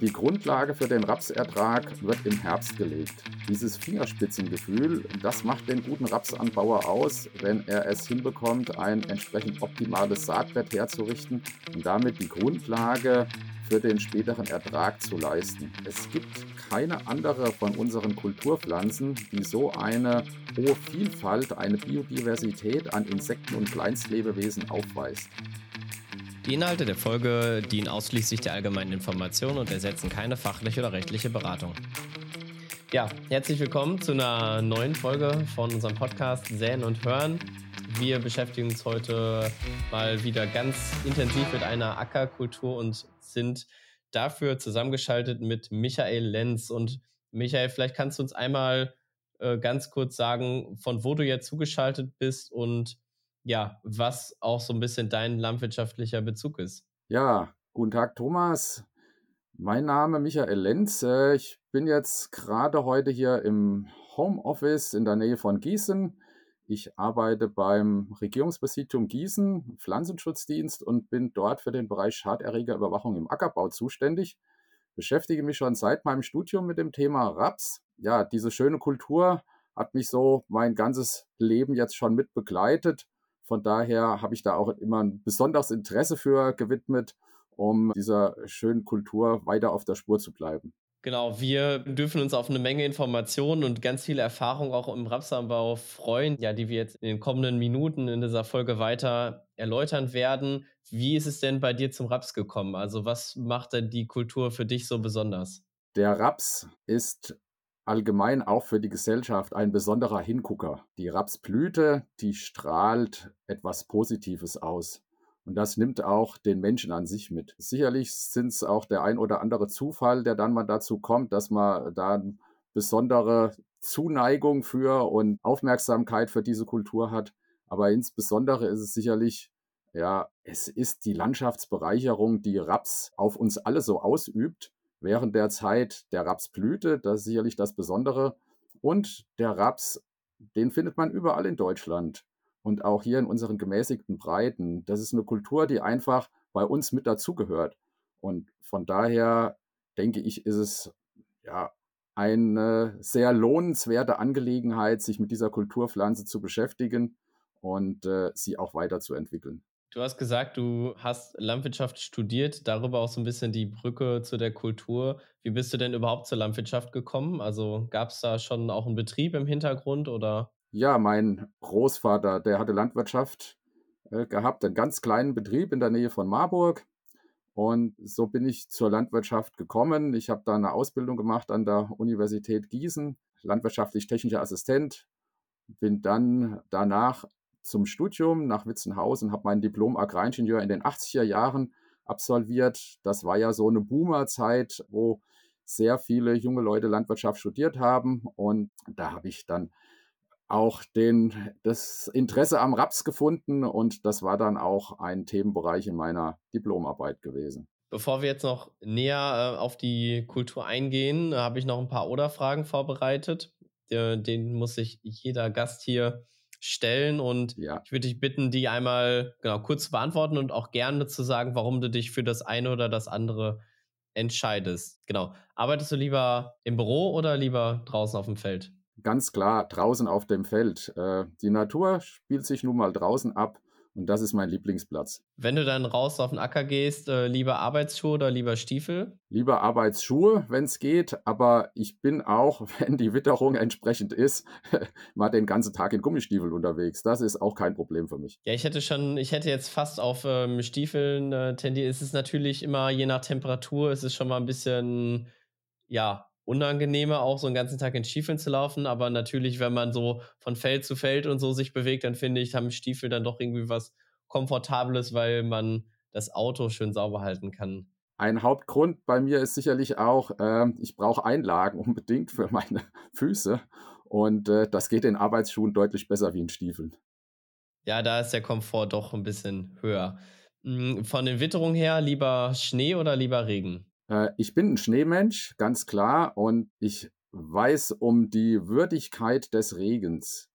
Die Grundlage für den Rapsertrag wird im Herbst gelegt. Dieses Fingerspitzengefühl, das macht den guten Rapsanbauer aus, wenn er es hinbekommt, ein entsprechend optimales Saatbett herzurichten und damit die Grundlage für den späteren Ertrag zu leisten. Es gibt keine andere von unseren Kulturpflanzen, die so eine hohe Vielfalt, eine Biodiversität an Insekten und Kleinstlebewesen aufweist. Die Inhalte der Folge dienen ausschließlich der allgemeinen Information und ersetzen keine fachliche oder rechtliche Beratung. Ja, herzlich willkommen zu einer neuen Folge von unserem Podcast Säen und Hören. Wir beschäftigen uns heute mal wieder ganz intensiv mit einer Ackerkultur und sind dafür zusammengeschaltet mit Michael Lenz. Und Michael, vielleicht kannst du uns einmal äh, ganz kurz sagen, von wo du jetzt zugeschaltet bist und ja, was auch so ein bisschen dein landwirtschaftlicher Bezug ist. Ja, guten Tag, Thomas. Mein Name Michael Lenz. Äh, ich bin jetzt gerade heute hier im Homeoffice in der Nähe von Gießen. Ich arbeite beim Regierungspräsidium Gießen, Pflanzenschutzdienst und bin dort für den Bereich Schaderregerüberwachung im Ackerbau zuständig. Beschäftige mich schon seit meinem Studium mit dem Thema Raps. Ja, diese schöne Kultur hat mich so mein ganzes Leben jetzt schon mit begleitet von daher habe ich da auch immer ein besonderes Interesse für gewidmet, um dieser schönen Kultur weiter auf der Spur zu bleiben. Genau, wir dürfen uns auf eine Menge Informationen und ganz viele Erfahrungen auch im Rapsanbau freuen, ja, die wir jetzt in den kommenden Minuten in dieser Folge weiter erläutern werden. Wie ist es denn bei dir zum Raps gekommen? Also was macht denn die Kultur für dich so besonders? Der Raps ist allgemein auch für die Gesellschaft ein besonderer Hingucker. Die Rapsblüte, die strahlt etwas Positives aus. Und das nimmt auch den Menschen an sich mit. Sicherlich sind es auch der ein oder andere Zufall, der dann mal dazu kommt, dass man da besondere Zuneigung für und Aufmerksamkeit für diese Kultur hat. Aber insbesondere ist es sicherlich, ja, es ist die Landschaftsbereicherung, die Raps auf uns alle so ausübt während der Zeit der Rapsblüte. Das ist sicherlich das Besondere. Und der Raps, den findet man überall in Deutschland und auch hier in unseren gemäßigten Breiten. Das ist eine Kultur, die einfach bei uns mit dazugehört. Und von daher denke ich, ist es ja eine sehr lohnenswerte Angelegenheit, sich mit dieser Kulturpflanze zu beschäftigen und äh, sie auch weiterzuentwickeln. Du hast gesagt, du hast Landwirtschaft studiert, darüber auch so ein bisschen die Brücke zu der Kultur. Wie bist du denn überhaupt zur Landwirtschaft gekommen? Also gab es da schon auch einen Betrieb im Hintergrund oder? Ja, mein Großvater, der hatte Landwirtschaft äh, gehabt, einen ganz kleinen Betrieb in der Nähe von Marburg. Und so bin ich zur Landwirtschaft gekommen. Ich habe da eine Ausbildung gemacht an der Universität Gießen, landwirtschaftlich-technischer Assistent. Bin dann danach zum Studium nach Witzenhausen, habe mein Diplom Agraringenieur in den 80er Jahren absolviert. Das war ja so eine Boomerzeit, wo sehr viele junge Leute Landwirtschaft studiert haben. Und da habe ich dann auch den, das Interesse am Raps gefunden und das war dann auch ein Themenbereich in meiner Diplomarbeit gewesen. Bevor wir jetzt noch näher äh, auf die Kultur eingehen, habe ich noch ein paar Oder-Fragen vorbereitet. Den muss sich jeder Gast hier stellen und ja. ich würde dich bitten, die einmal genau kurz zu beantworten und auch gerne zu sagen, warum du dich für das eine oder das andere entscheidest. Genau. Arbeitest du lieber im Büro oder lieber draußen auf dem Feld? Ganz klar, draußen auf dem Feld. Äh, die Natur spielt sich nun mal draußen ab und das ist mein Lieblingsplatz. Wenn du dann raus auf den Acker gehst, äh, lieber Arbeitsschuhe oder lieber Stiefel? Lieber Arbeitsschuhe, wenn es geht. Aber ich bin auch, wenn die Witterung entsprechend ist, mal den ganzen Tag in Gummistiefeln unterwegs. Das ist auch kein Problem für mich. Ja, ich hätte schon, ich hätte jetzt fast auf ähm, Stiefeln äh, tendiert. Es ist natürlich immer je nach Temperatur, es ist schon mal ein bisschen, ja, unangenehmer, auch so einen ganzen Tag in Stiefeln zu laufen. Aber natürlich, wenn man so von Feld zu Feld und so sich bewegt, dann finde ich, haben Stiefel dann doch irgendwie was Komfortables, weil man das Auto schön sauber halten kann. Ein Hauptgrund bei mir ist sicherlich auch, äh, ich brauche Einlagen unbedingt für meine Füße. Und äh, das geht in Arbeitsschuhen deutlich besser wie in Stiefeln. Ja, da ist der Komfort doch ein bisschen höher. Hm, von den Witterungen her, lieber Schnee oder lieber Regen? Äh, ich bin ein Schneemensch, ganz klar, und ich weiß um die Würdigkeit des Regens.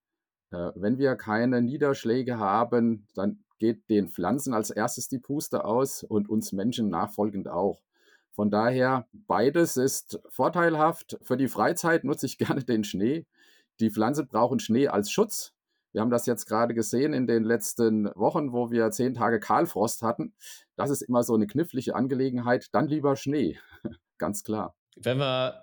Äh, wenn wir keine Niederschläge haben, dann geht den Pflanzen als erstes die Puste aus und uns Menschen nachfolgend auch. Von daher, beides ist vorteilhaft. Für die Freizeit nutze ich gerne den Schnee. Die Pflanzen brauchen Schnee als Schutz. Wir haben das jetzt gerade gesehen in den letzten Wochen, wo wir zehn Tage Kahlfrost hatten. Das ist immer so eine knifflige Angelegenheit. Dann lieber Schnee, ganz klar. Wenn wir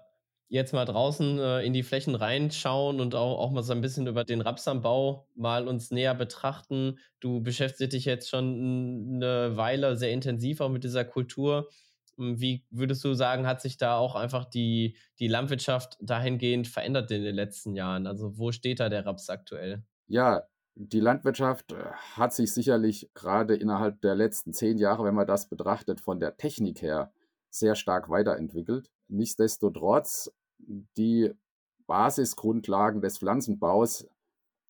jetzt mal draußen äh, in die Flächen reinschauen und auch, auch mal so ein bisschen über den Rapsanbau mal uns näher betrachten. Du beschäftigst dich jetzt schon eine Weile sehr intensiv auch mit dieser Kultur. Hm, wie würdest du sagen, hat sich da auch einfach die, die Landwirtschaft dahingehend verändert in den letzten Jahren? Also wo steht da der Raps aktuell? Ja, die Landwirtschaft äh, hat sich sicherlich gerade innerhalb der letzten zehn Jahre, wenn man das betrachtet, von der Technik her sehr stark weiterentwickelt. Nichtsdestotrotz, die Basisgrundlagen des Pflanzenbaus,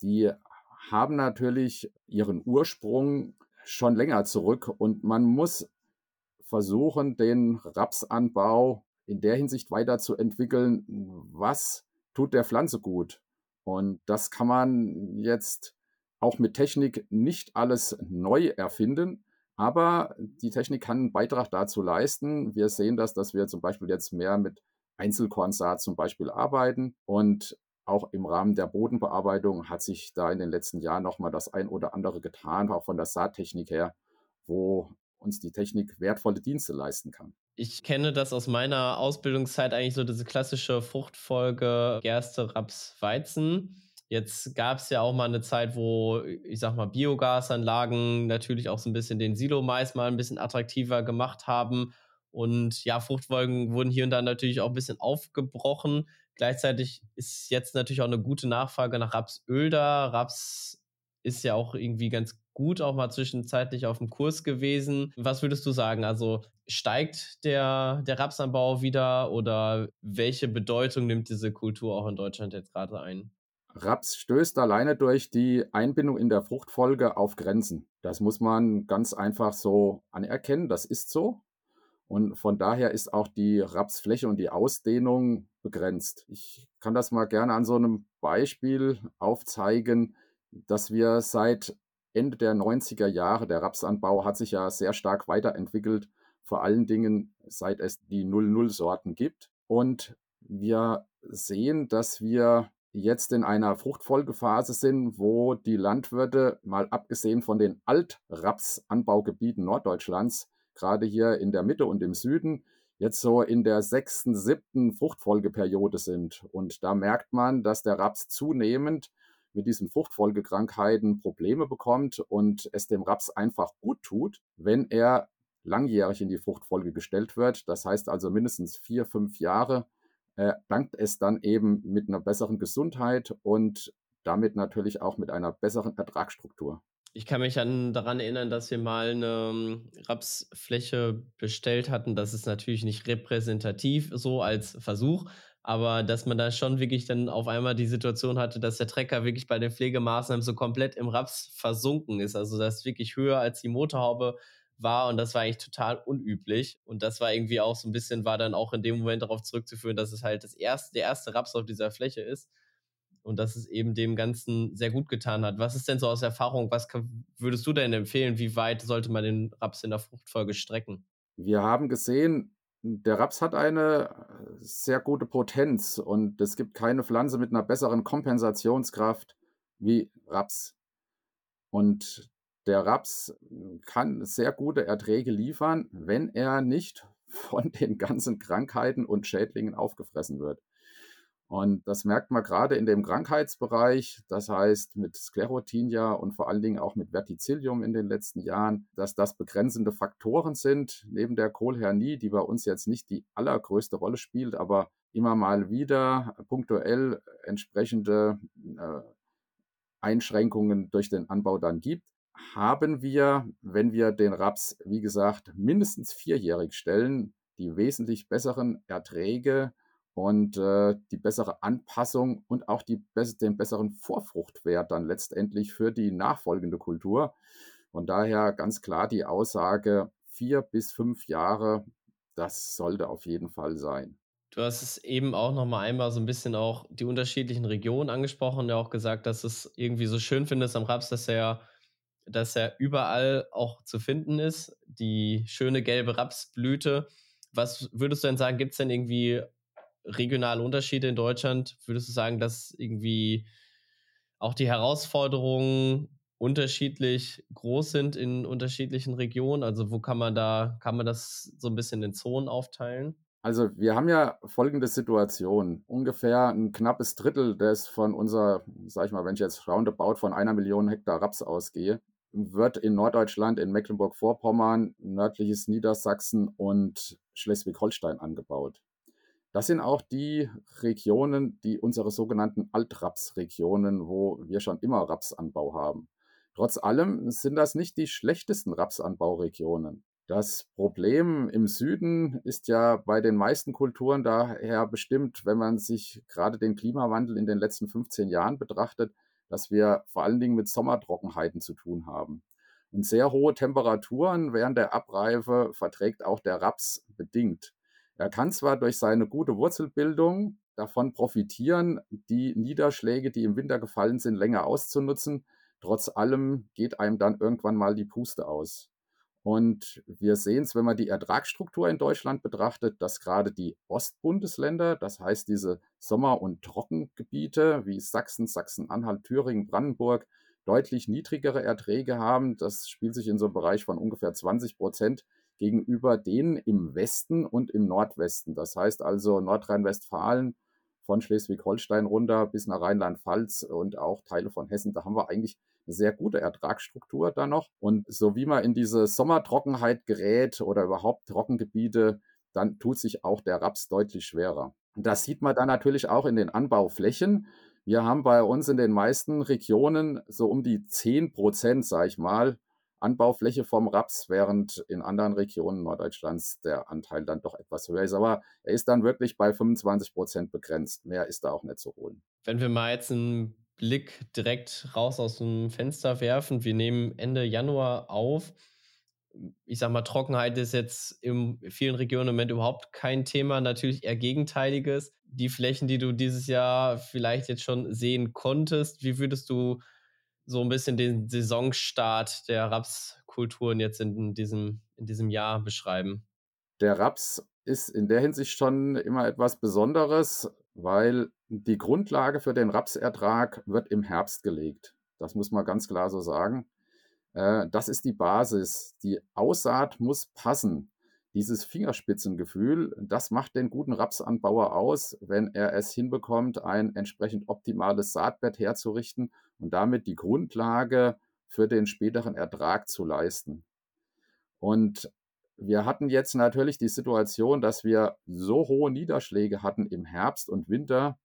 die haben natürlich ihren Ursprung schon länger zurück und man muss versuchen, den Rapsanbau in der Hinsicht weiterzuentwickeln, was tut der Pflanze gut. Und das kann man jetzt auch mit Technik nicht alles neu erfinden, aber die Technik kann einen Beitrag dazu leisten. Wir sehen das, dass wir zum Beispiel jetzt mehr mit Einzelkornsaat zum Beispiel arbeiten und auch im Rahmen der Bodenbearbeitung hat sich da in den letzten Jahren nochmal das ein oder andere getan, auch von der Saattechnik her, wo uns die Technik wertvolle Dienste leisten kann. Ich kenne das aus meiner Ausbildungszeit eigentlich so diese klassische Fruchtfolge Gerste, Raps, Weizen. Jetzt gab es ja auch mal eine Zeit, wo, ich sag mal, Biogasanlagen natürlich auch so ein bisschen den Silo-Mais mal ein bisschen attraktiver gemacht haben. Und ja, Fruchtfolgen wurden hier und da natürlich auch ein bisschen aufgebrochen. Gleichzeitig ist jetzt natürlich auch eine gute Nachfrage nach Rapsöl da. Raps ist ja auch irgendwie ganz gut auch mal zwischenzeitlich auf dem Kurs gewesen. Was würdest du sagen? Also steigt der, der Rapsanbau wieder oder welche Bedeutung nimmt diese Kultur auch in Deutschland jetzt gerade ein? Raps stößt alleine durch die Einbindung in der Fruchtfolge auf Grenzen. Das muss man ganz einfach so anerkennen. Das ist so. Und von daher ist auch die Rapsfläche und die Ausdehnung begrenzt. Ich kann das mal gerne an so einem Beispiel aufzeigen, dass wir seit Ende der 90er Jahre, der Rapsanbau hat sich ja sehr stark weiterentwickelt, vor allen Dingen seit es die 00-Sorten gibt. Und wir sehen, dass wir jetzt in einer Fruchtfolgephase sind, wo die Landwirte, mal abgesehen von den Altrapsanbaugebieten Norddeutschlands, gerade hier in der Mitte und im Süden, jetzt so in der sechsten, siebten Fruchtfolgeperiode sind. Und da merkt man, dass der Raps zunehmend mit diesen Fruchtfolgekrankheiten Probleme bekommt und es dem Raps einfach gut tut, wenn er langjährig in die Fruchtfolge gestellt wird. Das heißt also mindestens vier, fünf Jahre äh, dankt es dann eben mit einer besseren Gesundheit und damit natürlich auch mit einer besseren Ertragsstruktur. Ich kann mich an, daran erinnern, dass wir mal eine ähm, Rapsfläche bestellt hatten. Das ist natürlich nicht repräsentativ so als Versuch, aber dass man da schon wirklich dann auf einmal die Situation hatte, dass der Trecker wirklich bei den Pflegemaßnahmen so komplett im Raps versunken ist. Also das ist wirklich höher als die Motorhaube war und das war eigentlich total unüblich. Und das war irgendwie auch so ein bisschen, war dann auch in dem Moment darauf zurückzuführen, dass es halt das erste, der erste Raps auf dieser Fläche ist und dass es eben dem Ganzen sehr gut getan hat. Was ist denn so aus Erfahrung, was würdest du denn empfehlen, wie weit sollte man den Raps in der Fruchtfolge strecken? Wir haben gesehen, der Raps hat eine äh, sehr gute Potenz und es gibt keine Pflanze mit einer besseren Kompensationskraft wie Raps. Und der Raps kann sehr gute Erträge liefern, wenn er nicht von den ganzen Krankheiten und Schädlingen aufgefressen wird. Und das merkt man gerade in dem Krankheitsbereich, das heißt mit Sklerotinia und vor allen Dingen auch mit Verticillium in den letzten Jahren, dass das begrenzende Faktoren sind, neben der Kohlhernie, die bei uns jetzt nicht die allergrößte Rolle spielt, aber immer mal wieder punktuell entsprechende äh, Einschränkungen durch den Anbau dann gibt, haben wir, wenn wir den Raps, wie gesagt, mindestens vierjährig stellen, die wesentlich besseren Erträge und äh, die bessere Anpassung und auch die, den besseren Vorfruchtwert dann letztendlich für die nachfolgende Kultur. Von daher ganz klar die Aussage, vier bis fünf Jahre, das sollte auf jeden Fall sein. Du hast es eben auch noch mal einmal so ein bisschen auch die unterschiedlichen Regionen angesprochen und ja auch gesagt, dass es irgendwie so schön findest am Raps, dass er, dass er überall auch zu finden ist. Die schöne gelbe Rapsblüte Was würdest du denn sagen, gibt es denn irgendwie regionale Unterschiede in Deutschland? Würdest du sagen, dass irgendwie auch die Herausforderungen unterschiedlich groß sind in unterschiedlichen Regionen? Also wo kann man da, kann man das so ein bisschen in Zonen aufteilen? Also wir haben ja folgende Situation. Ungefähr ein knappes Drittel des von unserer, sag ich mal, wenn ich jetzt roundabout von einer Million Hektar Raps ausgehe, wird in Norddeutschland, in Mecklenburg-Vorpommern, nördliches Niedersachsen und Schleswig-Holstein angebaut. Das sind auch die Regionen, die unsere sogenannten Altraps-Regionen, wo wir schon immer Rapsanbau haben. Trotz allem sind das nicht die schlechtesten Rapsanbauregionen. Das Problem im Süden ist ja bei den meisten Kulturen daher bestimmt, wenn man sich gerade den Klimawandel in den letzten 15 Jahren betrachtet, dass wir vor allen Dingen mit Sommertrockenheiten zu tun haben. Und sehr hohe Temperaturen während der Abreife verträgt auch der Raps bedingt. Er kann zwar durch seine gute Wurzelbildung davon profitieren, die Niederschläge, die im Winter gefallen sind, länger auszunutzen. Trotz allem geht einem dann irgendwann mal die Puste aus. Und wir sehen es, wenn man die Ertragsstruktur in Deutschland betrachtet, dass gerade die Ostbundesländer, das heißt diese Sommer- und Trockengebiete wie Sachsen, Sachsen-Anhalt, Thüringen, Brandenburg, deutlich niedrigere Erträge haben. Das spielt sich in so einem Bereich von ungefähr 20 Prozent gegenüber denen im Westen und im Nordwesten. Das heißt also Nordrhein-Westfalen von Schleswig-Holstein runter bis nach Rheinland-Pfalz und auch Teile von Hessen. Da haben wir eigentlich eine sehr gute Ertragsstruktur da noch. Und so wie man in diese Sommertrockenheit gerät oder überhaupt Trockengebiete, dann tut sich auch der Raps deutlich schwerer. Das sieht man dann natürlich auch in den Anbauflächen. Wir haben bei uns in den meisten Regionen so um die 10 Prozent, sage ich mal, Anbaufläche vom Raps, während in anderen Regionen Norddeutschlands der Anteil dann doch etwas höher ist. Aber er ist dann wirklich bei 25 Prozent begrenzt. Mehr ist da auch nicht zu holen. Wenn wir mal jetzt einen Blick direkt raus aus dem Fenster werfen, wir nehmen Ende Januar auf. Ich sag mal, Trockenheit ist jetzt in vielen Regionen im Moment überhaupt kein Thema, natürlich eher gegenteiliges. Die Flächen, die du dieses Jahr vielleicht jetzt schon sehen konntest, wie würdest du so ein bisschen den Saisonstart der Rapskulturen jetzt in diesem, in diesem Jahr beschreiben? Der Raps ist in der Hinsicht schon immer etwas Besonderes, weil die Grundlage für den Rapsertrag wird im Herbst gelegt. Das muss man ganz klar so sagen. Äh, das ist die Basis. Die Aussaat muss passen dieses Fingerspitzengefühl, das macht den guten Rapsanbauer aus, wenn er es hinbekommt, ein entsprechend optimales Saatbett herzurichten und damit die Grundlage für den späteren Ertrag zu leisten. Und wir hatten jetzt natürlich die Situation, dass wir so hohe Niederschläge hatten im Herbst und Winter,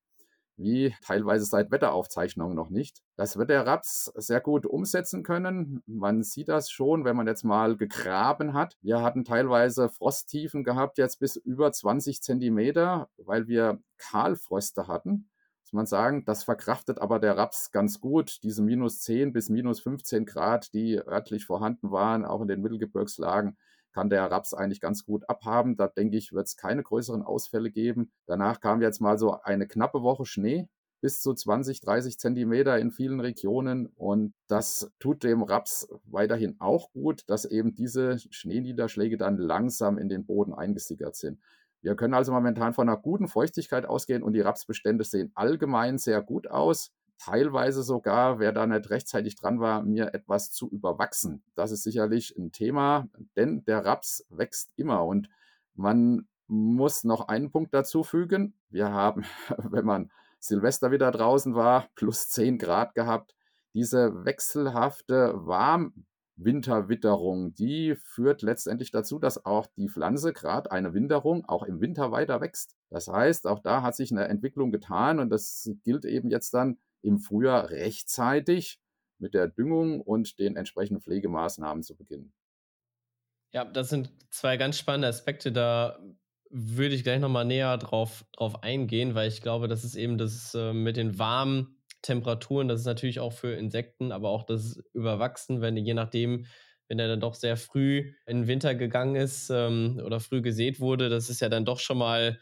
wie teilweise seit Wetteraufzeichnungen noch nicht. Das wird der Raps sehr gut umsetzen können. Man sieht das schon, wenn man jetzt mal gegraben hat. Wir hatten teilweise Frosttiefen gehabt, jetzt bis über 20 Zentimeter, weil wir Kahlfröste hatten. Muss man sagen, das verkraftet aber der Raps ganz gut. Diese minus 10 bis minus 15 Grad, die örtlich vorhanden waren, auch in den Mittelgebirgslagen, kann der Raps eigentlich ganz gut abhaben. Da denke ich, wird es keine größeren Ausfälle geben. Danach kam jetzt mal so eine knappe Woche Schnee bis zu 20, 30 Zentimeter in vielen Regionen. Und das tut dem Raps weiterhin auch gut, dass eben diese Schneeniederschläge dann langsam in den Boden eingesickert sind. Wir können also momentan von einer guten Feuchtigkeit ausgehen und die Rapsbestände sehen allgemein sehr gut aus teilweise sogar, wer da nicht rechtzeitig dran war, mir etwas zu überwachsen. Das ist sicherlich ein Thema, denn der Raps wächst immer und man muss noch einen Punkt dazu fügen. Wir haben, wenn man Silvester wieder draußen war, plus 10 Grad gehabt. Diese wechselhafte Warmwinterwitterung, die führt letztendlich dazu, dass auch die Pflanze, gerade eine Winterung, auch im Winter weiter wächst. Das heißt, auch da hat sich eine Entwicklung getan und das gilt eben jetzt dann im Frühjahr rechtzeitig mit der Düngung und den entsprechenden Pflegemaßnahmen zu beginnen. Ja, das sind zwei ganz spannende Aspekte. Da würde ich gleich nochmal näher drauf, drauf eingehen, weil ich glaube, das ist eben das äh, mit den warmen Temperaturen, das ist natürlich auch für Insekten, aber auch das Überwachsen, wenn je nachdem, wenn er dann doch sehr früh in den Winter gegangen ist ähm, oder früh gesät wurde, das ist ja dann doch schon mal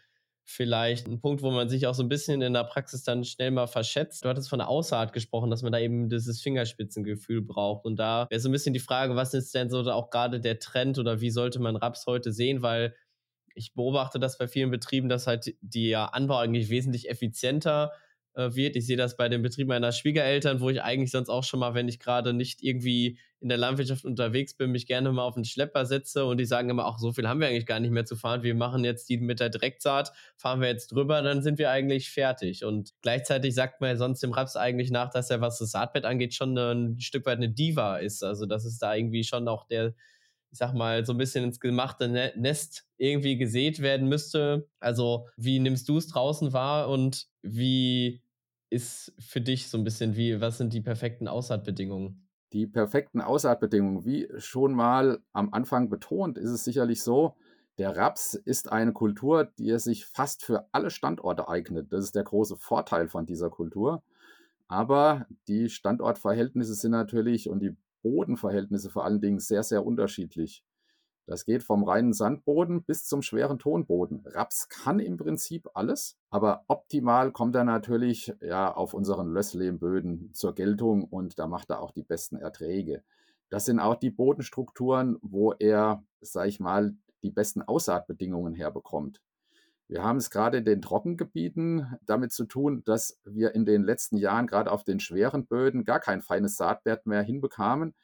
vielleicht ein Punkt, wo man sich auch so ein bisschen in der Praxis dann schnell mal verschätzt. Du hattest von der Aussaat gesprochen, dass man da eben dieses Fingerspitzengefühl braucht. Und da wäre so ein bisschen die Frage, was ist denn so auch gerade der Trend oder wie sollte man Raps heute sehen? Weil ich beobachte das bei vielen Betrieben, dass halt der Anbau eigentlich wesentlich effizienter äh, wird. Ich sehe das bei den Betrieben meiner Schwiegereltern, wo ich eigentlich sonst auch schon mal, wenn ich gerade nicht irgendwie in der Landwirtschaft unterwegs bin, mich gerne mal auf den Schlepper setze und die sagen immer, auch so viel haben wir eigentlich gar nicht mehr zu fahren. Wir machen jetzt die mit der Direktsaat, fahren wir jetzt drüber, dann sind wir eigentlich fertig. Und gleichzeitig sagt man sonst dem Raps eigentlich nach, dass er, was das Saatbett angeht, schon ein Stück weit eine Diva ist. Also, dass es da irgendwie schon auch der, ich sag mal, so ein bisschen ins gemachte ne-, Nest irgendwie gesät werden müsste. Also, wie nimmst du es draußen wahr und wie ist für dich so ein bisschen wie, was sind die perfekten Aussaatbedingungen? Die perfekten Aussaatbedingungen, wie schon mal am Anfang betont, ist es sicherlich so, der Raps ist eine Kultur, die sich fast für alle Standorte eignet. Das ist der große Vorteil von dieser Kultur. Aber die Standortverhältnisse sind natürlich und die Bodenverhältnisse vor allen Dingen sehr, sehr unterschiedlich. Das geht vom reinen Sandboden bis zum schweren Tonboden. Raps kann im Prinzip alles, aber optimal kommt er natürlich ja, auf unseren Lösslehmböden zur Geltung und da macht er auch die besten Erträge. Das sind auch die Bodenstrukturen, wo er, sag ich mal, die besten Aussaatbedingungen herbekommt. Wir haben es gerade in den Trockengebieten damit zu tun, dass wir in den letzten Jahren gerade auf den schweren Böden gar kein feines Saatwert mehr hinbekamen.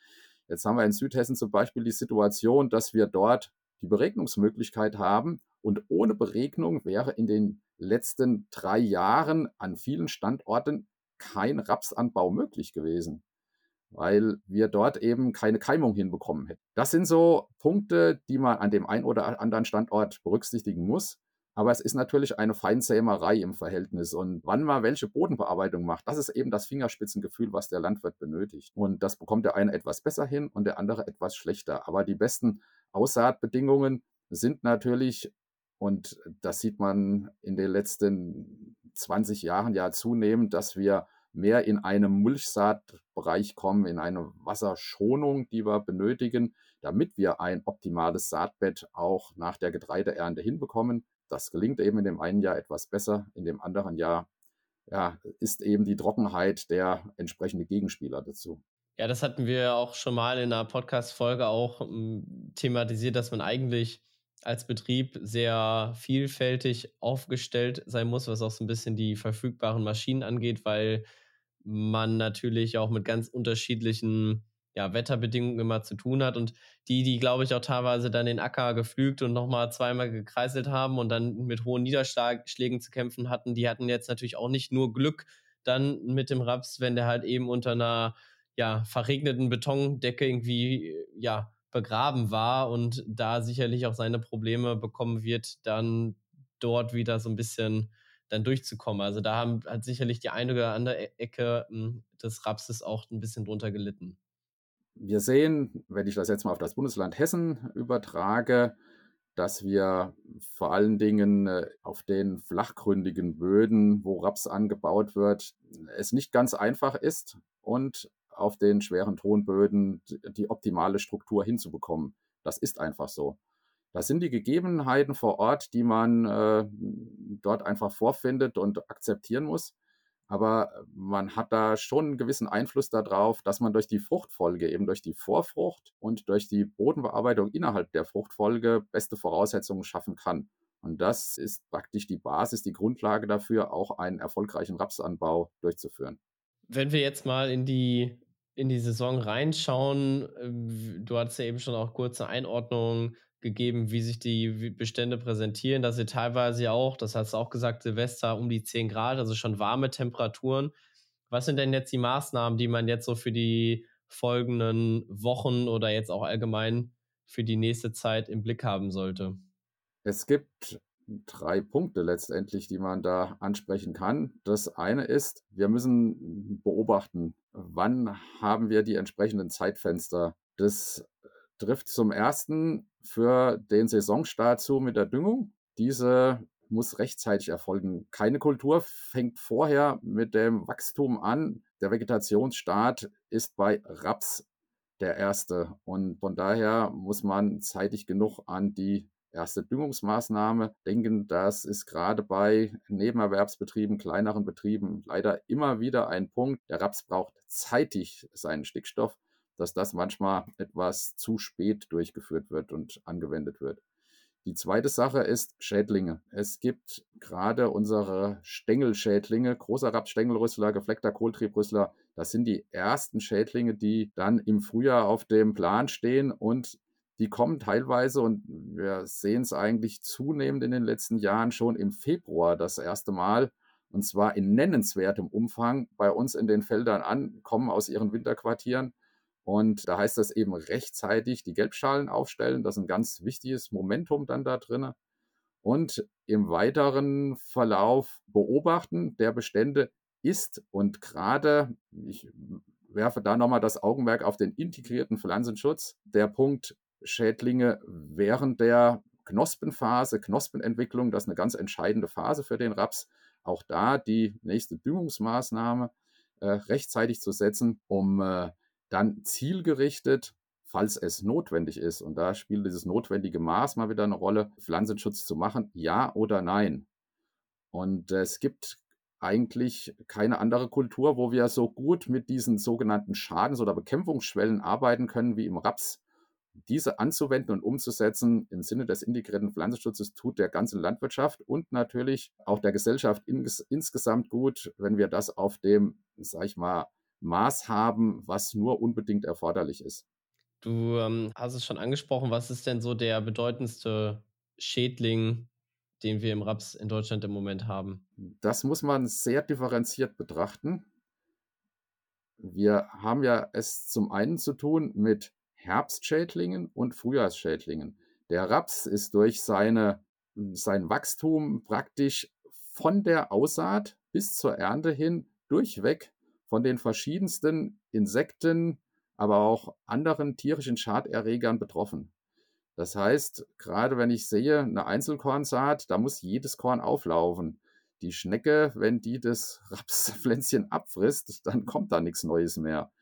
Jetzt haben wir in Südhessen zum Beispiel die Situation, dass wir dort die Beregnungsmöglichkeit haben. Und ohne Beregnung wäre in den letzten drei Jahren an vielen Standorten kein Rapsanbau möglich gewesen, weil wir dort eben keine Keimung hinbekommen hätten. Das sind so Punkte, die man an dem einen oder anderen Standort berücksichtigen muss. Aber es ist natürlich eine Feinsämerei im Verhältnis. Und wann man welche Bodenbearbeitung macht, das ist eben das Fingerspitzengefühl, was der Landwirt benötigt. Und das bekommt der eine etwas besser hin und der andere etwas schlechter. Aber die besten Aussaatbedingungen sind natürlich, und das sieht man in den letzten 20 Jahren ja zunehmend, dass wir mehr in einen Mulchsaatbereich kommen, in eine Wasserschonung, die wir benötigen, damit wir ein optimales Saatbett auch nach der Getreideernte hinbekommen. Das gelingt eben in dem einen Jahr etwas besser, in dem anderen Jahr ja, ist eben die Trockenheit der entsprechende Gegenspieler dazu. Ja, das hatten wir auch schon mal in einer Podcast-Folge auch hm, thematisiert, dass man eigentlich als Betrieb sehr vielfältig aufgestellt sein muss, was auch so ein bisschen die verfügbaren Maschinen angeht, weil man natürlich auch mit ganz unterschiedlichen ja, Wetterbedingungen immer zu tun hat. Und die, die, glaube ich, auch teilweise dann den Acker geflügt und nochmal zweimal gekreiselt haben und dann mit hohen Niederschlägen zu kämpfen hatten, die hatten jetzt natürlich auch nicht nur Glück dann mit dem Raps, wenn der halt eben unter einer ja, verregneten Betondecke irgendwie ja, begraben war und da sicherlich auch seine Probleme bekommen wird, dann dort wieder so ein bisschen dann durchzukommen. Also da haben, hat sicherlich die eine oder andere e-, Ecke hm, des Rapses auch ein bisschen drunter gelitten wir sehen, wenn ich das jetzt mal auf das Bundesland Hessen übertrage, dass wir vor allen Dingen äh, auf den flachgründigen Böden, wo Raps angebaut wird, es nicht ganz einfach ist und auf den schweren Tonböden die optimale Struktur hinzubekommen. Das ist einfach so. Das sind die Gegebenheiten vor Ort, die man äh, dort einfach vorfindet und akzeptieren muss. Aber man hat da schon einen gewissen Einfluss darauf, dass man durch die Fruchtfolge, eben durch die Vorfrucht und durch die Bodenbearbeitung innerhalb der Fruchtfolge beste Voraussetzungen schaffen kann. Und das ist praktisch die Basis, die Grundlage dafür, auch einen erfolgreichen Rapsanbau durchzuführen. Wenn wir jetzt mal in die, in die Saison reinschauen, ähm, du hattest ja eben schon auch kurze Einordnungen gegeben, wie sich die Bestände präsentieren. Da sie teilweise auch, das hast du auch gesagt, Silvester um die 10 Grad, also schon warme Temperaturen. Was sind denn jetzt die Maßnahmen, die man jetzt so für die folgenden Wochen oder jetzt auch allgemein für die nächste Zeit im Blick haben sollte? Es gibt drei Punkte letztendlich, die man da ansprechen kann. Das eine ist, wir müssen beobachten, wann haben wir die entsprechenden Zeitfenster. Das trifft zum ersten für den Saisonstart zu mit der Düngung. Diese muss rechtzeitig erfolgen. Keine Kultur fängt vorher mit dem Wachstum an. Der Vegetationsstart ist bei Raps der erste. Und von daher muss man zeitig genug an die erste Düngungsmaßnahme denken. Das ist gerade bei Nebenerwerbsbetrieben, kleineren Betrieben leider immer wieder ein Punkt. Der Raps braucht zeitig seinen Stickstoff dass das manchmal etwas zu spät durchgeführt wird und angewendet wird. Die zweite Sache ist Schädlinge. Es gibt gerade unsere Stängelschädlinge, großer Rapsstängelrüssler, gefleckter Kohltriebrüssler. Das sind die ersten Schädlinge, die dann im Frühjahr auf dem Plan stehen und die kommen teilweise und wir sehen es eigentlich zunehmend in den letzten Jahren schon im Februar das erste Mal und zwar in nennenswertem Umfang bei uns in den Feldern an, kommen aus ihren Winterquartieren und da heißt das eben rechtzeitig die Gelbschalen aufstellen. Das ist ein ganz wichtiges Momentum dann da drin. Und im weiteren Verlauf beobachten der Bestände ist und gerade, ich werfe da nochmal das Augenmerk auf den integrierten Pflanzenschutz, der Punkt Schädlinge während der Knospenphase, Knospenentwicklung, das ist eine ganz entscheidende Phase für den Raps. Auch da die nächste Düngungsmaßnahme äh, rechtzeitig zu setzen, um äh, dann zielgerichtet, falls es notwendig ist, und da spielt dieses notwendige Maß mal wieder eine Rolle, Pflanzenschutz zu machen, ja oder nein. Und es gibt eigentlich keine andere Kultur, wo wir so gut mit diesen sogenannten Schadens- oder Bekämpfungsschwellen arbeiten können wie im Raps. Diese anzuwenden und umzusetzen im Sinne des integrierten Pflanzenschutzes tut der ganzen Landwirtschaft und natürlich auch der Gesellschaft ins insgesamt gut, wenn wir das auf dem, sag ich mal, Maß haben, was nur unbedingt erforderlich ist. Du ähm, hast es schon angesprochen. Was ist denn so der bedeutendste Schädling, den wir im Raps in Deutschland im Moment haben? Das muss man sehr differenziert betrachten. Wir haben ja es zum einen zu tun mit Herbstschädlingen und Frühjahrsschädlingen. Der Raps ist durch seine, sein Wachstum praktisch von der Aussaat bis zur Ernte hin durchweg von den verschiedensten Insekten, aber auch anderen tierischen Schaderregern betroffen. Das heißt, gerade wenn ich sehe, eine Einzelkornsaat, da muss jedes Korn auflaufen. Die Schnecke, wenn die das Rapspflänzchen abfrisst, dann kommt da nichts Neues mehr.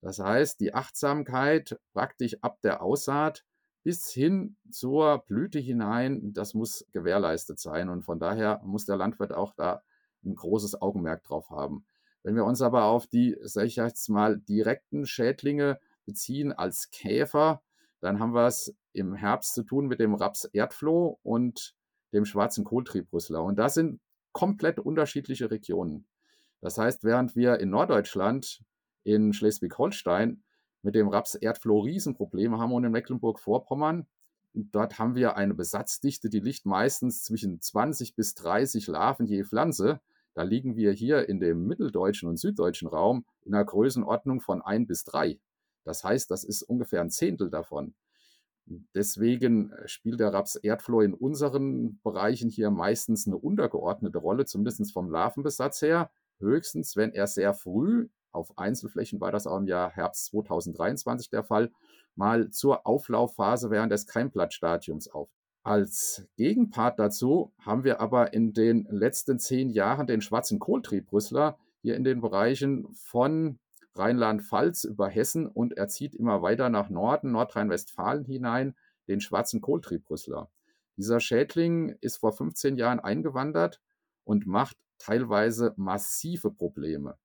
Das heißt, die Achtsamkeit praktisch ab der Aussaat bis hin zur Blüte hinein, das muss gewährleistet sein. Und von daher muss der Landwirt auch da ein großes Augenmerk drauf haben. Wenn wir uns aber auf die, sag ich jetzt mal, direkten Schädlinge beziehen als Käfer, dann haben wir es im Herbst zu tun mit dem Raps-Erdfloh und dem schwarzen Kohltriebrüssler. Und das sind komplett unterschiedliche Regionen. Das heißt, während wir in Norddeutschland, in Schleswig-Holstein, mit dem Raps-Erdfloh Riesenprobleme haben und in Mecklenburg-Vorpommern, dort haben wir eine Besatzdichte, die liegt meistens zwischen 20 bis 30 Larven je Pflanze. Da liegen wir hier in dem mitteldeutschen und süddeutschen Raum in einer Größenordnung von ein bis drei. Das heißt, das ist ungefähr ein Zehntel davon. Deswegen äh, spielt der Raps Erdfloh in unseren Bereichen hier meistens eine untergeordnete Rolle, zumindest vom Larvenbesatz her. Höchstens, wenn er sehr früh, auf Einzelflächen war das auch im Jahr Herbst 2023 der Fall, mal zur Auflaufphase während des Keimblattstadiums auf. Als Gegenpart dazu haben wir aber in den letzten zehn Jahren den schwarzen Kohltriebrüssler hier in den Bereichen von Rheinland-Pfalz über Hessen und er zieht immer weiter nach Norden, Nordrhein-Westfalen hinein, den schwarzen Kohltriebrüssler. Dieser Schädling ist vor 15 Jahren eingewandert und macht teilweise massive Probleme.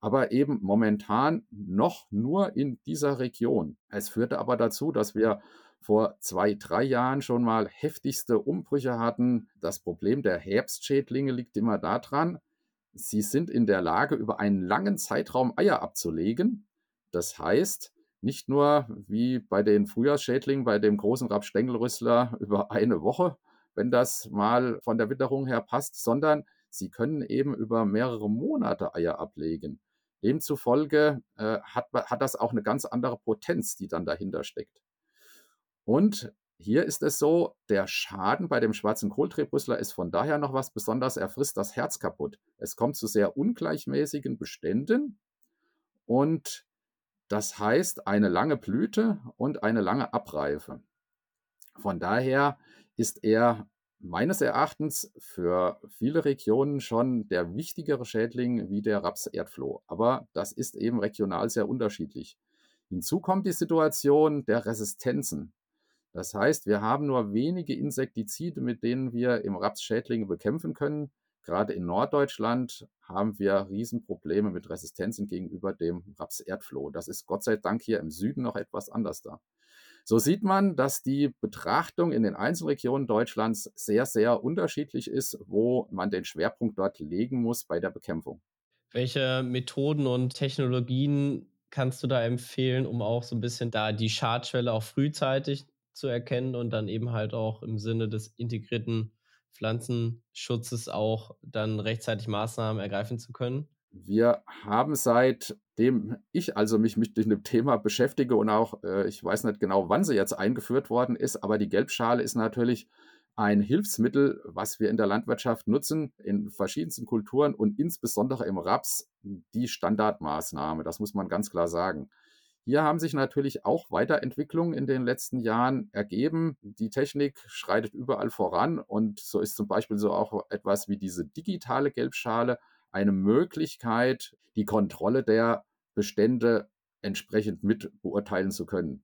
Aber eben momentan noch nur in dieser Region. Es führte aber dazu, dass wir vor zwei, drei Jahren schon mal heftigste Umbrüche hatten. Das Problem der Herbstschädlinge liegt immer daran, sie sind in der Lage, über einen langen Zeitraum Eier abzulegen. Das heißt, nicht nur wie bei den Frühjahrsschädlingen, bei dem großen Rapstängelrüssler über eine Woche, wenn das mal von der Witterung her passt, sondern sie können eben über mehrere Monate Eier ablegen. Demzufolge äh, hat, hat das auch eine ganz andere Potenz, die dann dahinter steckt. Und hier ist es so, der Schaden bei dem schwarzen Kohltrebrüssler ist von daher noch was Besonderes. Er frisst das Herz kaputt. Es kommt zu sehr ungleichmäßigen Beständen und das heißt eine lange Blüte und eine lange Abreife. Von daher ist er meines Erachtens für viele Regionen schon der wichtigere Schädling wie der Raps-Erdfloh. Aber das ist eben regional sehr unterschiedlich. Hinzu kommt die Situation der Resistenzen. Das heißt, wir haben nur wenige Insektizide, mit denen wir im Raps Schädlinge bekämpfen können. Gerade in Norddeutschland haben wir Riesenprobleme mit Resistenzen gegenüber dem Raps-Erdfloh. Das ist Gott sei Dank hier im Süden noch etwas anders da. So sieht man, dass die Betrachtung in den einzelnen Regionen Deutschlands sehr, sehr unterschiedlich ist, wo man den Schwerpunkt dort legen muss bei der Bekämpfung. Welche Methoden und Technologien kannst du da empfehlen, um auch so ein bisschen da die Schadschwelle auch frühzeitig zu erkennen und dann eben halt auch im Sinne des integrierten Pflanzenschutzes auch dann rechtzeitig Maßnahmen ergreifen zu können? Wir haben seitdem ich also mich mit dem Thema beschäftige und auch, äh, ich weiß nicht genau, wann sie jetzt eingeführt worden ist, aber die Gelbschale ist natürlich ein Hilfsmittel, was wir in der Landwirtschaft nutzen, in verschiedensten Kulturen und insbesondere im Raps die Standardmaßnahme. Das muss man ganz klar sagen. Hier haben sich natürlich auch Weiterentwicklungen in den letzten Jahren ergeben. Die Technik schreitet überall voran und so ist zum Beispiel so auch etwas wie diese digitale Gelbschale eine Möglichkeit, die Kontrolle der Bestände entsprechend mit beurteilen zu können.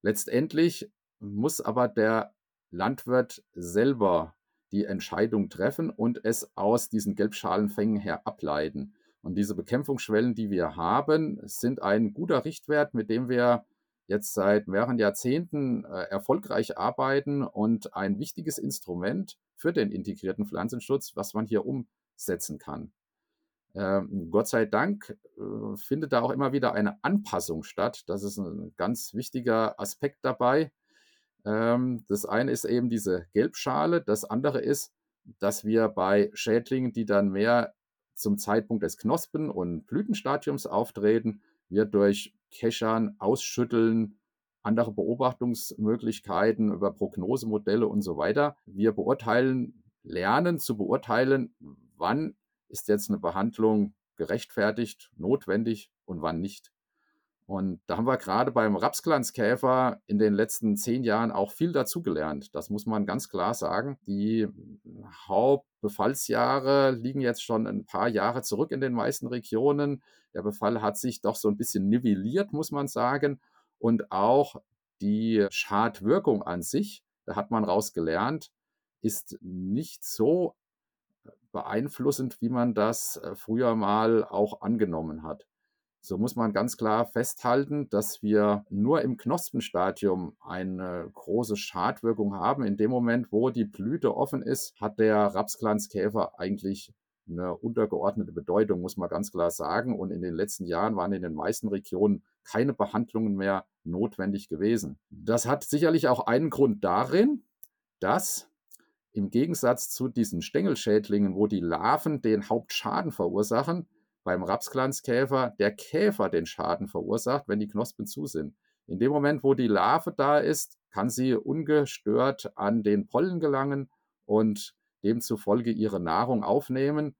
Letztendlich muss aber der Landwirt selber die Entscheidung treffen und es aus diesen Gelbschalenfängen her ableiten. Und diese Bekämpfungsschwellen, die wir haben, sind ein guter Richtwert, mit dem wir jetzt seit mehreren Jahrzehnten äh, erfolgreich arbeiten und ein wichtiges Instrument für den integrierten Pflanzenschutz, was man hier umsetzen kann. Ähm, Gott sei Dank äh, findet da auch immer wieder eine Anpassung statt. Das ist ein ganz wichtiger Aspekt dabei. Ähm, das eine ist eben diese Gelbschale, das andere ist, dass wir bei Schädlingen, die dann mehr zum Zeitpunkt des Knospen- und Blütenstadiums auftreten, wir durch Keschern, Ausschütteln, andere Beobachtungsmöglichkeiten über Prognosemodelle und so weiter. Wir beurteilen, lernen zu beurteilen, wann ist jetzt eine Behandlung gerechtfertigt, notwendig und wann nicht. Und da haben wir gerade beim Rapsglanzkäfer in den letzten zehn Jahren auch viel dazugelernt. Das muss man ganz klar sagen. Die Hauptbefallsjahre liegen jetzt schon ein paar Jahre zurück in den meisten Regionen. Der Befall hat sich doch so ein bisschen nivelliert, muss man sagen. Und auch die Schadwirkung an sich, da hat man rausgelernt, ist nicht so beeinflussend, wie man das äh, früher mal auch angenommen hat. So muss man ganz klar festhalten, dass wir nur im Knospenstadium eine große Schadwirkung haben. In dem Moment, wo die Blüte offen ist, hat der Rapsglanzkäfer eigentlich eine untergeordnete Bedeutung, muss man ganz klar sagen. Und in den letzten Jahren waren in den meisten Regionen keine Behandlungen mehr notwendig gewesen. Das hat sicherlich auch einen Grund darin, dass im Gegensatz zu diesen Stängelschädlingen, wo die Larven den Hauptschaden verursachen, beim Rapsglanzkäfer der Käfer den Schaden verursacht, wenn die Knospen zu sind. In dem Moment, wo die Larve da ist, kann sie ungestört an den Pollen gelangen und demzufolge ihre Nahrung aufnehmen.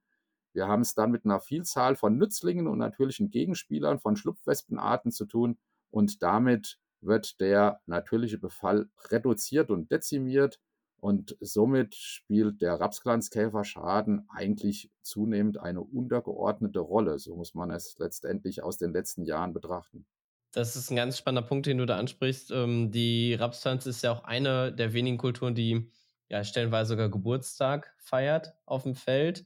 Wir haben es dann mit einer Vielzahl von Nützlingen und natürlichen Gegenspielern von Schlupfwespenarten zu tun und damit wird der natürliche Befall reduziert und dezimiert und somit spielt der Rapsglanzkäferschaden eigentlich zunehmend eine untergeordnete Rolle. So muss man es letztendlich aus den letzten Jahren betrachten. Das ist ein ganz spannender Punkt, den du da ansprichst. Ähm, die Rapspflanze ist ja auch eine der wenigen Kulturen, die ja stellenweise sogar Geburtstag feiert auf dem Feld.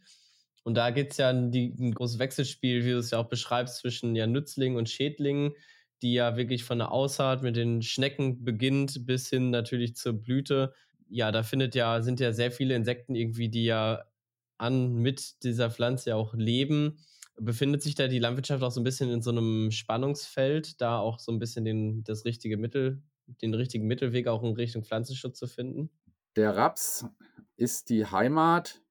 Und da gibt es ja ein, ein großes Wechselspiel, wie du es ja auch beschreibst, zwischen ja Nützlingen und Schädlingen, die ja wirklich von der Aussaat mit den Schnecken beginnt bis hin natürlich zur Blüte ja, da findet ja, sind ja sehr viele Insekten irgendwie, die ja an mit dieser Pflanze ja auch leben. Befindet sich da die Landwirtschaft auch so ein bisschen in so einem Spannungsfeld, da auch so ein bisschen den, das richtige Mittel, den richtigen Mittelweg auch in Richtung Pflanzenschutz zu finden? Der Raps ist die Heimat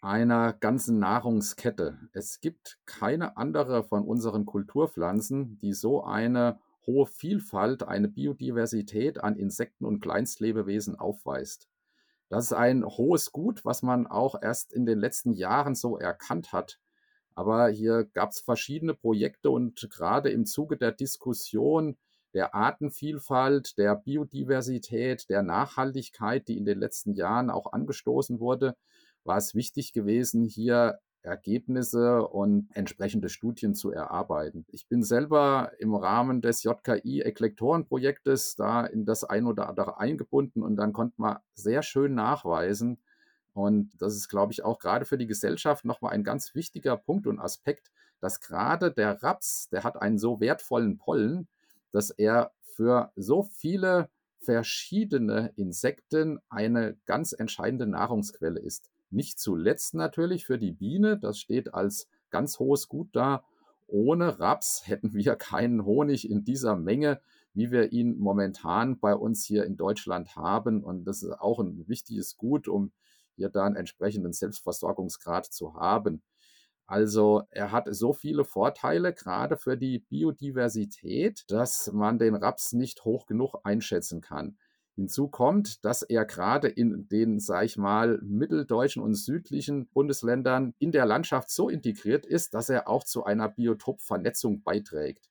einer ganzen Nahrungskette. Es gibt keine andere von unseren Kulturpflanzen, die so eine hohe Vielfalt, eine Biodiversität an Insekten und Kleinstlebewesen aufweist. Das ist ein hohes Gut, was man auch erst in den letzten Jahren so erkannt hat. Aber hier gab es verschiedene Projekte und gerade im Zuge der Diskussion der Artenvielfalt, der Biodiversität, der Nachhaltigkeit, die in den letzten Jahren auch angestoßen wurde, war es wichtig gewesen, hier Ergebnisse und entsprechende Studien zu erarbeiten. Ich bin selber im Rahmen des JKI-Eklektorenprojektes da in das ein oder andere eingebunden und dann konnte man sehr schön nachweisen, und das ist, glaube ich, auch gerade für die Gesellschaft nochmal ein ganz wichtiger Punkt und Aspekt, dass gerade der Raps, der hat einen so wertvollen Pollen, dass er für so viele verschiedene Insekten eine ganz entscheidende Nahrungsquelle ist. Nicht zuletzt natürlich für die Biene, das steht als ganz hohes Gut da. Ohne Raps hätten wir keinen Honig in dieser Menge, wie wir ihn momentan bei uns hier in Deutschland haben. Und das ist auch ein wichtiges Gut, um hier da einen entsprechenden Selbstversorgungsgrad zu haben. Also er hat so viele Vorteile, gerade für die Biodiversität, dass man den Raps nicht hoch genug einschätzen kann. Hinzu kommt, dass er gerade in den, sag ich mal, mitteldeutschen und südlichen Bundesländern in der Landschaft so integriert ist, dass er auch zu einer Biotopvernetzung beiträgt.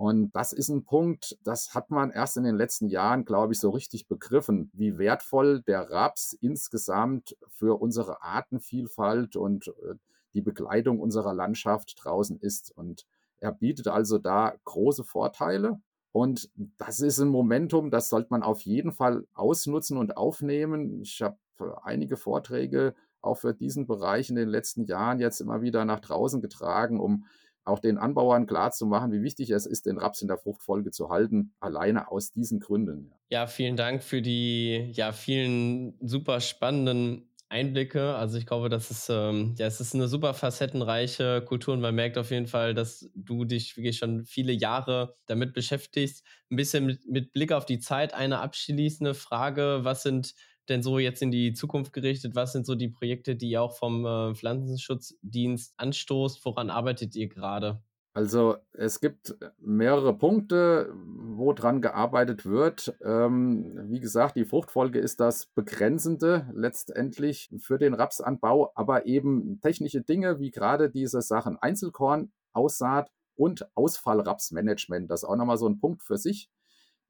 Und das ist ein Punkt, das hat man erst in den letzten Jahren, glaube ich, so richtig begriffen, wie wertvoll der Raps insgesamt für unsere Artenvielfalt und äh, die Bekleidung unserer Landschaft draußen ist. Und er bietet also da große Vorteile. Und das ist ein Momentum, das sollte man auf jeden Fall ausnutzen und aufnehmen. Ich habe einige Vorträge auch für diesen Bereich in den letzten Jahren jetzt immer wieder nach draußen getragen, um auch den Anbauern klarzumachen, wie wichtig es ist, den Raps in der Fruchtfolge zu halten, alleine aus diesen Gründen. Ja, vielen Dank für die ja, vielen super spannenden Einblicke. Also ich glaube, das ist, ähm, ja, es ist eine super facettenreiche Kultur und man merkt auf jeden Fall, dass du dich wirklich schon viele Jahre damit beschäftigst. Ein bisschen mit, mit Blick auf die Zeit eine abschließende Frage. Was sind denn so jetzt in die Zukunft gerichtet? Was sind so die Projekte, die ihr auch vom äh, Pflanzenschutzdienst anstoßt? Woran arbeitet ihr gerade? Also es gibt mehrere Punkte, wo dran gearbeitet wird. Ähm, wie gesagt, die Fruchtfolge ist das Begrenzende letztendlich für den Rapsanbau, aber eben technische Dinge wie gerade diese Sachen Einzelkorn, Aussaat und Ausfallrapsmanagement. Das ist auch nochmal so ein Punkt für sich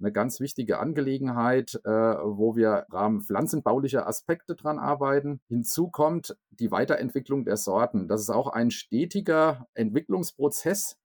eine ganz wichtige Angelegenheit, äh, wo wir im Rahmen pflanzenbaulicher Aspekte dran arbeiten. Hinzu kommt die Weiterentwicklung der Sorten. Das ist auch ein stetiger Entwicklungsprozess,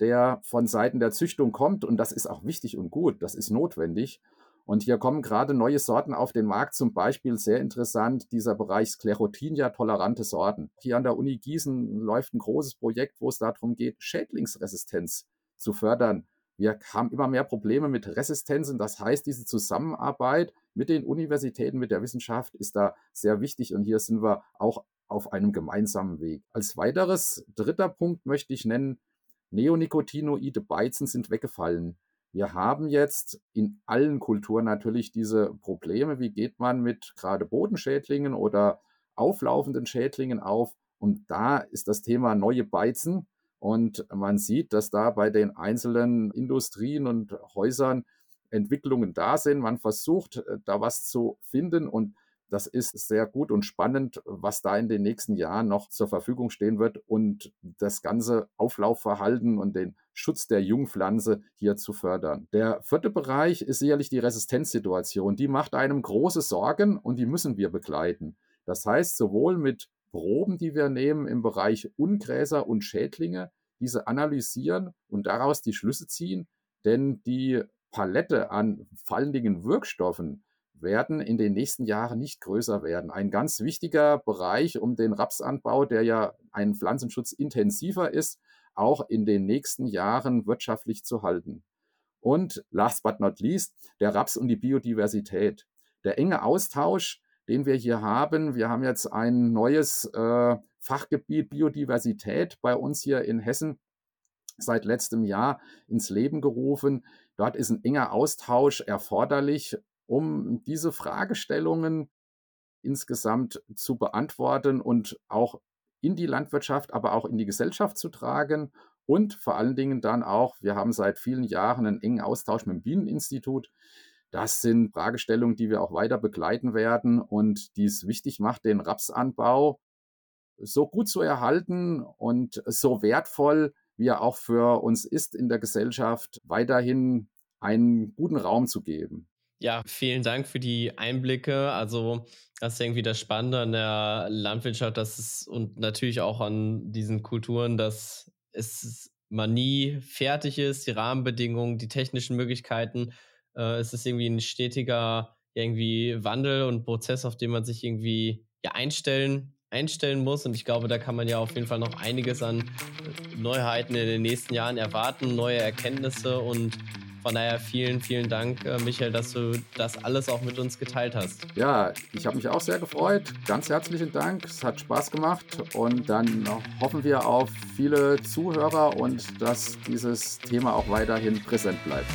der von Seiten der Züchtung kommt und das ist auch wichtig und gut, das ist notwendig. Und hier kommen gerade neue Sorten auf den Markt, zum Beispiel sehr interessant dieser Bereich Sklerotinia-tolerante Sorten. Hier an der Uni Gießen läuft ein großes Projekt, wo es darum geht, Schädlingsresistenz zu fördern. Wir haben immer mehr Probleme mit Resistenzen. Das heißt, diese Zusammenarbeit mit den Universitäten, mit der Wissenschaft ist da sehr wichtig. Und hier sind wir auch auf einem gemeinsamen Weg. Als weiteres dritter Punkt möchte ich nennen, Neonicotinoide Beizen sind weggefallen. Wir haben jetzt in allen Kulturen natürlich diese Probleme. Wie geht man mit gerade Bodenschädlingen oder auflaufenden Schädlingen auf? Und da ist das Thema neue Beizen und man sieht, dass da bei den einzelnen Industrien und Häusern Entwicklungen da sind. Man versucht, äh, da was zu finden und das ist sehr gut und spannend, was da in den nächsten Jahren noch zur Verfügung stehen wird und das ganze Auflaufverhalten und den Schutz der Jungpflanze hier zu fördern. Der vierte Bereich ist sicherlich die Resistenzsituation. Die macht einem große Sorgen und die müssen wir begleiten. Das heißt, sowohl mit Proben, die wir nehmen im Bereich Ungräser und Schädlinge, diese analysieren und daraus die Schlüsse ziehen, denn die Palette an vor Wirkstoffen werden in den nächsten Jahren nicht größer werden. Ein ganz wichtiger Bereich, um den Rapsanbau, der ja ein Pflanzenschutz intensiver ist, auch in den nächsten Jahren wirtschaftlich zu halten. Und last but not least, der Raps und die Biodiversität. Der enge Austausch den wir hier haben. Wir haben jetzt ein neues äh, Fachgebiet Biodiversität bei uns hier in Hessen seit letztem Jahr ins Leben gerufen. Dort ist ein enger Austausch erforderlich, um diese Fragestellungen insgesamt zu beantworten und auch in die Landwirtschaft, aber auch in die Gesellschaft zu tragen. Und vor allen Dingen dann auch, wir haben seit vielen Jahren einen engen Austausch mit dem Bieneninstitut. Das sind Fragestellungen, die wir auch weiter begleiten werden und die es wichtig macht, den Rapsanbau so gut zu erhalten und so wertvoll, wie er auch für uns ist in der Gesellschaft, weiterhin einen guten Raum zu geben. Ja, vielen Dank für die Einblicke. Also, das ist irgendwie das Spannende an der Landwirtschaft, dass es und natürlich auch an diesen Kulturen, dass es man nie fertig ist, die Rahmenbedingungen, die technischen Möglichkeiten äh, es ist irgendwie ein stetiger irgendwie Wandel und Prozess, auf den man sich irgendwie ja, einstellen, einstellen muss. Und ich glaube, da kann man ja auf jeden Fall noch einiges an äh, Neuheiten in den nächsten Jahren erwarten, neue Erkenntnisse und Von daher vielen, vielen Dank, äh, Michael, dass du das alles auch mit uns geteilt hast. Ja, ich habe mich auch sehr gefreut. Ganz herzlichen Dank. Es hat Spaß gemacht und dann hoffen wir auf viele Zuhörer und dass dieses Thema auch weiterhin präsent bleibt.